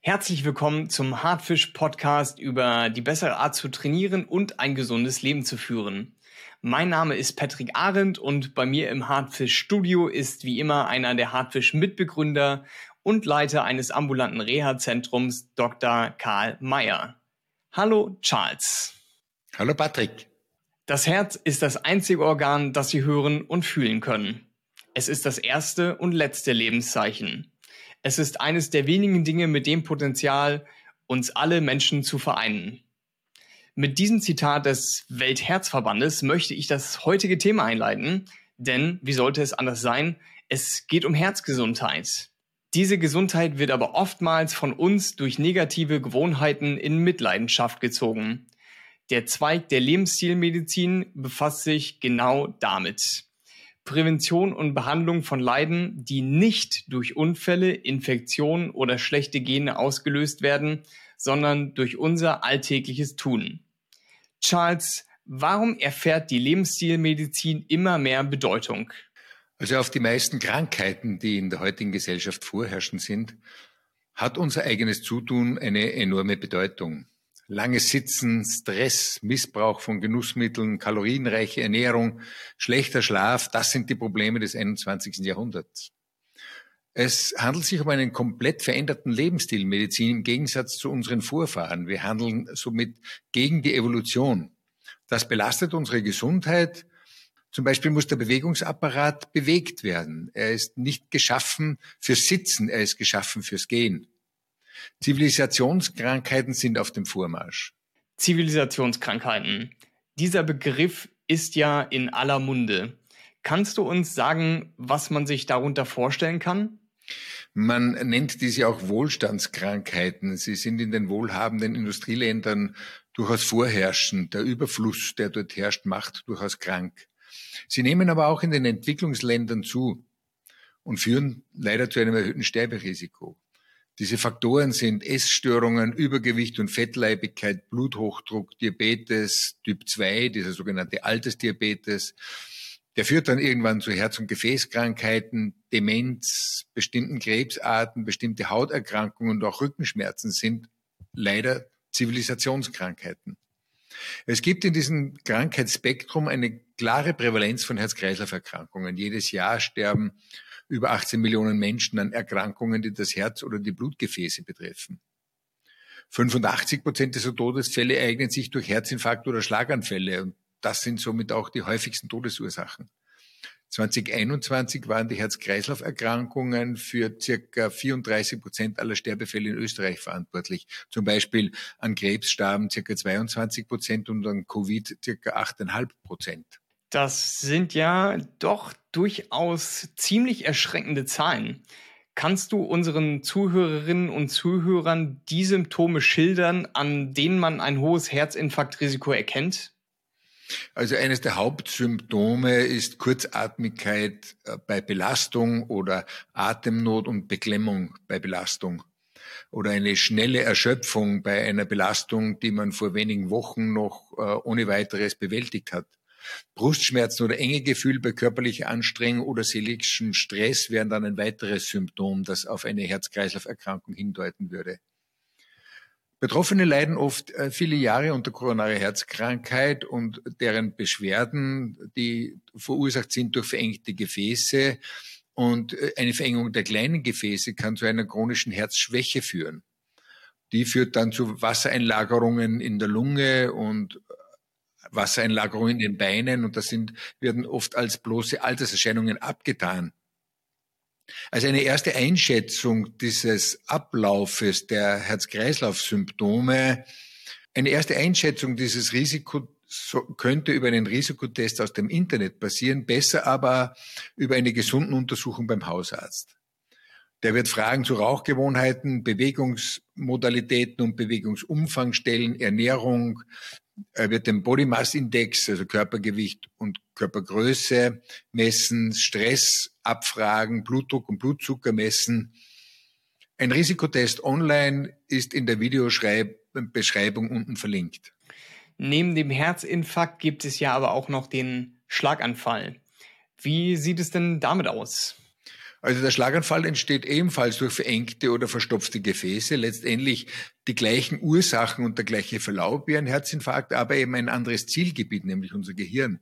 Herzlich willkommen zum Hartfisch Podcast über die bessere Art zu trainieren und ein gesundes Leben zu führen. Mein Name ist Patrick Arendt und bei mir im Hartfisch Studio ist wie immer einer der Hartfisch Mitbegründer und Leiter eines ambulanten Reha-Zentrums, Dr. Karl Mayer. Hallo Charles. Hallo Patrick. Das Herz ist das einzige Organ, das Sie hören und fühlen können. Es ist das erste und letzte Lebenszeichen. Es ist eines der wenigen Dinge mit dem Potenzial, uns alle Menschen zu vereinen. Mit diesem Zitat des Weltherzverbandes möchte ich das heutige Thema einleiten, denn wie sollte es anders sein? Es geht um Herzgesundheit. Diese Gesundheit wird aber oftmals von uns durch negative Gewohnheiten in Mitleidenschaft gezogen. Der Zweig der Lebensstilmedizin befasst sich genau damit. Prävention und Behandlung von Leiden, die nicht durch Unfälle, Infektionen oder schlechte Gene ausgelöst werden, sondern durch unser alltägliches Tun. Charles, warum erfährt die Lebensstilmedizin immer mehr Bedeutung? Also auf die meisten Krankheiten, die in der heutigen Gesellschaft vorherrschend sind, hat unser eigenes Zutun eine enorme Bedeutung. Langes Sitzen, Stress, Missbrauch von Genussmitteln, kalorienreiche Ernährung, schlechter Schlaf, das sind die Probleme des 21. Jahrhunderts. Es handelt sich um einen komplett veränderten Lebensstil Medizin im Gegensatz zu unseren Vorfahren. Wir handeln somit gegen die Evolution. Das belastet unsere Gesundheit. Zum Beispiel muss der Bewegungsapparat bewegt werden. Er ist nicht geschaffen fürs Sitzen, er ist geschaffen fürs Gehen. Zivilisationskrankheiten sind auf dem Vormarsch. Zivilisationskrankheiten. Dieser Begriff ist ja in aller Munde. Kannst du uns sagen, was man sich darunter vorstellen kann? Man nennt diese auch Wohlstandskrankheiten. Sie sind in den wohlhabenden Industrieländern durchaus vorherrschend. Der Überfluss, der dort herrscht, macht durchaus krank. Sie nehmen aber auch in den Entwicklungsländern zu und führen leider zu einem erhöhten Sterberisiko. Diese Faktoren sind Essstörungen, Übergewicht und Fettleibigkeit, Bluthochdruck, Diabetes Typ 2, dieser sogenannte Altersdiabetes. Der führt dann irgendwann zu Herz- und Gefäßkrankheiten, Demenz, bestimmten Krebsarten, bestimmte Hauterkrankungen und auch Rückenschmerzen sind leider Zivilisationskrankheiten. Es gibt in diesem Krankheitsspektrum eine klare Prävalenz von Herz-Kreislauf-Erkrankungen. Jedes Jahr sterben über 18 Millionen Menschen an Erkrankungen, die das Herz oder die Blutgefäße betreffen. 85 Prozent dieser Todesfälle eignen sich durch Herzinfarkt oder Schlaganfälle und das sind somit auch die häufigsten Todesursachen. 2021 waren die Herz-Kreislauf-Erkrankungen für circa 34 Prozent aller Sterbefälle in Österreich verantwortlich. Zum Beispiel an Krebs starben circa 22 Prozent und an Covid circa 8,5 Prozent. Das sind ja doch durchaus ziemlich erschreckende Zahlen. Kannst du unseren Zuhörerinnen und Zuhörern die Symptome schildern, an denen man ein hohes Herzinfarktrisiko erkennt? Also eines der Hauptsymptome ist Kurzatmigkeit äh, bei Belastung oder Atemnot und Beklemmung bei Belastung oder eine schnelle Erschöpfung bei einer Belastung, die man vor wenigen Wochen noch äh, ohne weiteres bewältigt hat. Brustschmerzen oder enge Gefühl bei körperlicher Anstrengung oder seelischem Stress wären dann ein weiteres Symptom, das auf eine Herz-Kreislauf-Erkrankung hindeuten würde. Betroffene leiden oft äh, viele Jahre unter koronarer Herzkrankheit und deren Beschwerden, die verursacht sind durch verengte Gefäße und äh, eine Verengung der kleinen Gefäße kann zu einer chronischen Herzschwäche führen. Die führt dann zu Wassereinlagerungen in der Lunge und Wassereinlagerungen in den Beinen und das sind, werden oft als bloße Alterserscheinungen abgetan. Also eine erste Einschätzung dieses Ablaufes der Herz-Kreislauf-Symptome, eine erste Einschätzung dieses Risikos könnte über einen Risikotest aus dem Internet passieren, besser aber über eine gesunden Untersuchung beim Hausarzt. Der wird Fragen zu Rauchgewohnheiten, Bewegungsmodalitäten und Bewegungsumfang stellen, Ernährung, er wird den Body Mass Index, also Körpergewicht und Körpergröße messen, Stress abfragen, Blutdruck und Blutzucker messen. Ein Risikotest online ist in der Videobeschreibung unten verlinkt. Neben dem Herzinfarkt gibt es ja aber auch noch den Schlaganfall. Wie sieht es denn damit aus? Also der Schlaganfall entsteht ebenfalls durch verengte oder verstopfte Gefäße, letztendlich die gleichen Ursachen und der gleiche Verlauf wie ein Herzinfarkt, aber eben ein anderes Zielgebiet, nämlich unser Gehirn.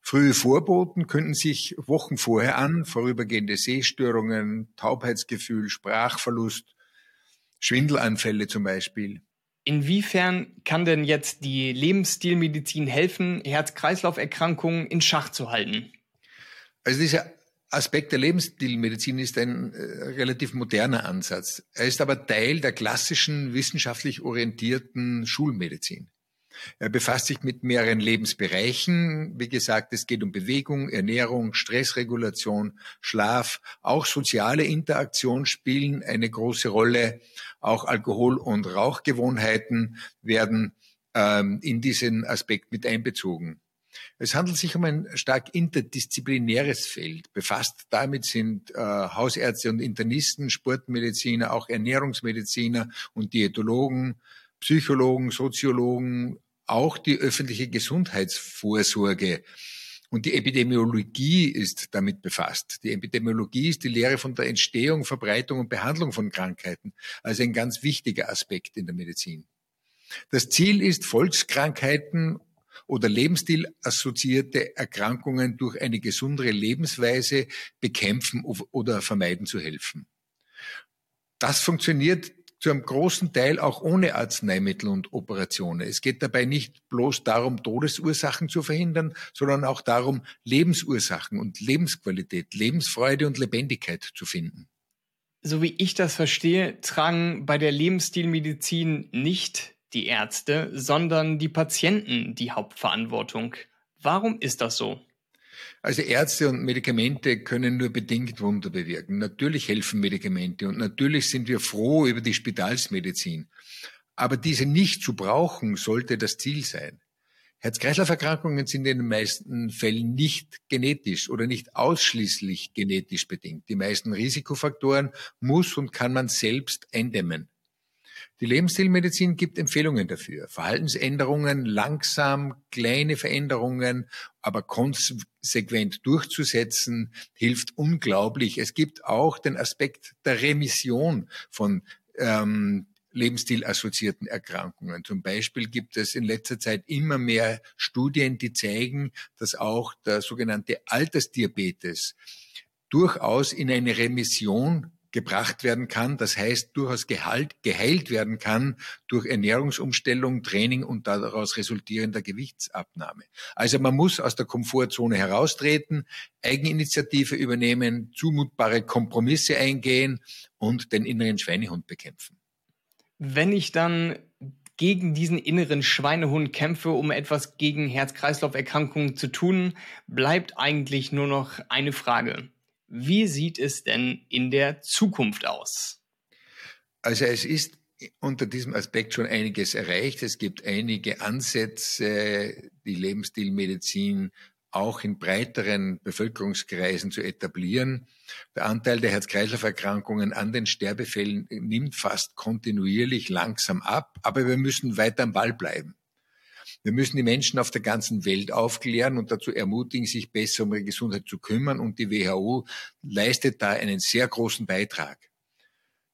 Frühe Vorboten könnten sich Wochen vorher an, vorübergehende Sehstörungen, Taubheitsgefühl, Sprachverlust, Schwindelanfälle zum Beispiel. Inwiefern kann denn jetzt die Lebensstilmedizin helfen, Herz-Kreislauf-Erkrankungen in Schach zu halten? Also dieser Aspekt der Lebensstilmedizin ist ein äh, relativ moderner Ansatz. Er ist aber Teil der klassischen wissenschaftlich orientierten Schulmedizin. Er befasst sich mit mehreren Lebensbereichen. Wie gesagt, es geht um Bewegung, Ernährung, Stressregulation, Schlaf. Auch soziale Interaktion spielen eine große Rolle. Auch Alkohol- und Rauchgewohnheiten werden ähm, in diesen Aspekt mit einbezogen. Es handelt sich um ein stark interdisziplinäres Feld. Befasst damit sind äh, Hausärzte und Internisten, Sportmediziner, auch Ernährungsmediziner und Diätologen, Psychologen, Soziologen, auch die öffentliche Gesundheitsvorsorge und die Epidemiologie ist damit befasst. Die Epidemiologie ist die Lehre von der Entstehung, Verbreitung und Behandlung von Krankheiten, also ein ganz wichtiger Aspekt in der Medizin. Das Ziel ist, Volkskrankheiten oder Lebensstil-assoziierte Erkrankungen durch eine gesundere Lebensweise bekämpfen oder vermeiden zu helfen. Das funktioniert zu einem großen Teil auch ohne Arzneimittel und Operationen. Es geht dabei nicht bloß darum, Todesursachen zu verhindern, sondern auch darum, Lebensursachen und Lebensqualität, Lebensfreude und Lebendigkeit zu finden. So wie ich das verstehe, tragen bei der Lebensstilmedizin nicht die Ärzte, sondern die Patienten die Hauptverantwortung. Warum ist das so? Also Ärzte und Medikamente können nur bedingt Wunder bewirken. Natürlich helfen Medikamente und natürlich sind wir froh über die Spitalsmedizin. Aber diese nicht zu brauchen sollte das Ziel sein. Herz-Kreislauf-Erkrankungen sind in den meisten Fällen nicht genetisch oder nicht ausschließlich genetisch bedingt. Die meisten Risikofaktoren muss und kann man selbst eindämmen. Die Lebensstilmedizin gibt Empfehlungen dafür. Verhaltensänderungen, langsam, kleine Veränderungen, aber konsequent durchzusetzen, hilft unglaublich. Es gibt auch den Aspekt der Remission von ähm, Lebensstilassoziierten Erkrankungen. Zum Beispiel gibt es in letzter Zeit immer mehr Studien, die zeigen, dass auch der sogenannte Altersdiabetes durchaus in eine Remission gebracht werden kann. Das heißt, durchaus gehalt, geheilt werden kann durch Ernährungsumstellung, Training und daraus resultierender Gewichtsabnahme. Also man muss aus der Komfortzone heraustreten, Eigeninitiative übernehmen, zumutbare Kompromisse eingehen und den inneren Schweinehund bekämpfen. Wenn ich dann gegen diesen inneren Schweinehund kämpfe, um etwas gegen Herz-Kreislauf-Erkrankungen zu tun, bleibt eigentlich nur noch eine Frage. Wie sieht es denn in der Zukunft aus? Also es ist unter diesem Aspekt schon einiges erreicht. Es gibt einige Ansätze, die Lebensstilmedizin auch in breiteren Bevölkerungskreisen zu etablieren. Der Anteil der Herz-Kreislauf-Erkrankungen an den Sterbefällen nimmt fast kontinuierlich langsam ab, aber wir müssen weiter am Ball bleiben. Wir müssen die Menschen auf der ganzen Welt aufklären und dazu ermutigen, sich besser um ihre Gesundheit zu kümmern. Und die WHO leistet da einen sehr großen Beitrag.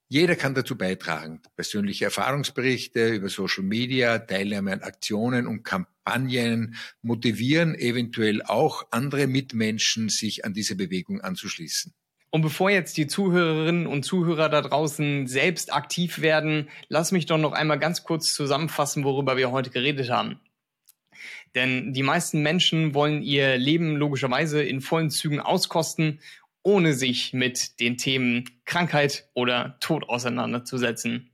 Jeder kann dazu beitragen. Persönliche Erfahrungsberichte über Social Media, Teilnahme an Aktionen und Kampagnen motivieren eventuell auch andere Mitmenschen, sich an diese Bewegung anzuschließen. Und bevor jetzt die Zuhörerinnen und Zuhörer da draußen selbst aktiv werden, lass mich doch noch einmal ganz kurz zusammenfassen, worüber wir heute geredet haben. Denn die meisten Menschen wollen ihr Leben logischerweise in vollen Zügen auskosten, ohne sich mit den Themen Krankheit oder Tod auseinanderzusetzen.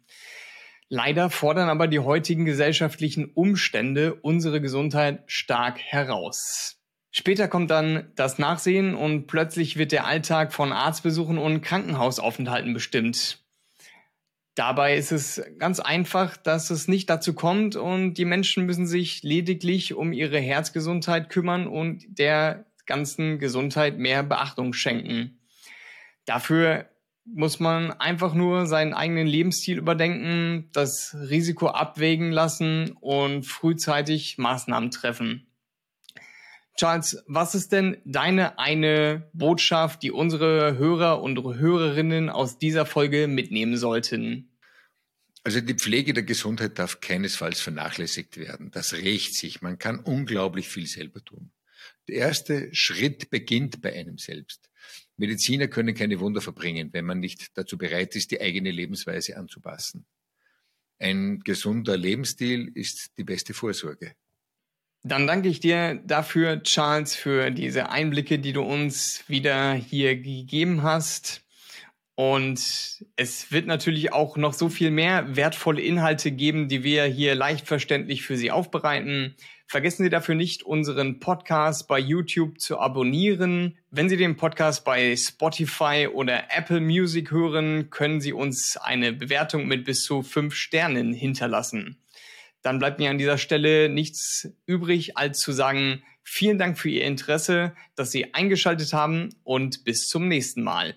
Leider fordern aber die heutigen gesellschaftlichen Umstände unsere Gesundheit stark heraus. Später kommt dann das Nachsehen und plötzlich wird der Alltag von Arztbesuchen und Krankenhausaufenthalten bestimmt. Dabei ist es ganz einfach, dass es nicht dazu kommt und die Menschen müssen sich lediglich um ihre Herzgesundheit kümmern und der ganzen Gesundheit mehr Beachtung schenken. Dafür muss man einfach nur seinen eigenen Lebensstil überdenken, das Risiko abwägen lassen und frühzeitig Maßnahmen treffen. Charles, was ist denn deine eine Botschaft, die unsere Hörer und Hörerinnen aus dieser Folge mitnehmen sollten? Also die Pflege der Gesundheit darf keinesfalls vernachlässigt werden. Das rächt sich. Man kann unglaublich viel selber tun. Der erste Schritt beginnt bei einem selbst. Mediziner können keine Wunder verbringen, wenn man nicht dazu bereit ist, die eigene Lebensweise anzupassen. Ein gesunder Lebensstil ist die beste Vorsorge. Dann danke ich dir dafür, Charles, für diese Einblicke, die du uns wieder hier gegeben hast. Und es wird natürlich auch noch so viel mehr wertvolle Inhalte geben, die wir hier leicht verständlich für Sie aufbereiten. Vergessen Sie dafür nicht, unseren Podcast bei YouTube zu abonnieren. Wenn Sie den Podcast bei Spotify oder Apple Music hören, können Sie uns eine Bewertung mit bis zu fünf Sternen hinterlassen. Dann bleibt mir an dieser Stelle nichts übrig, als zu sagen, vielen Dank für Ihr Interesse, dass Sie eingeschaltet haben und bis zum nächsten Mal.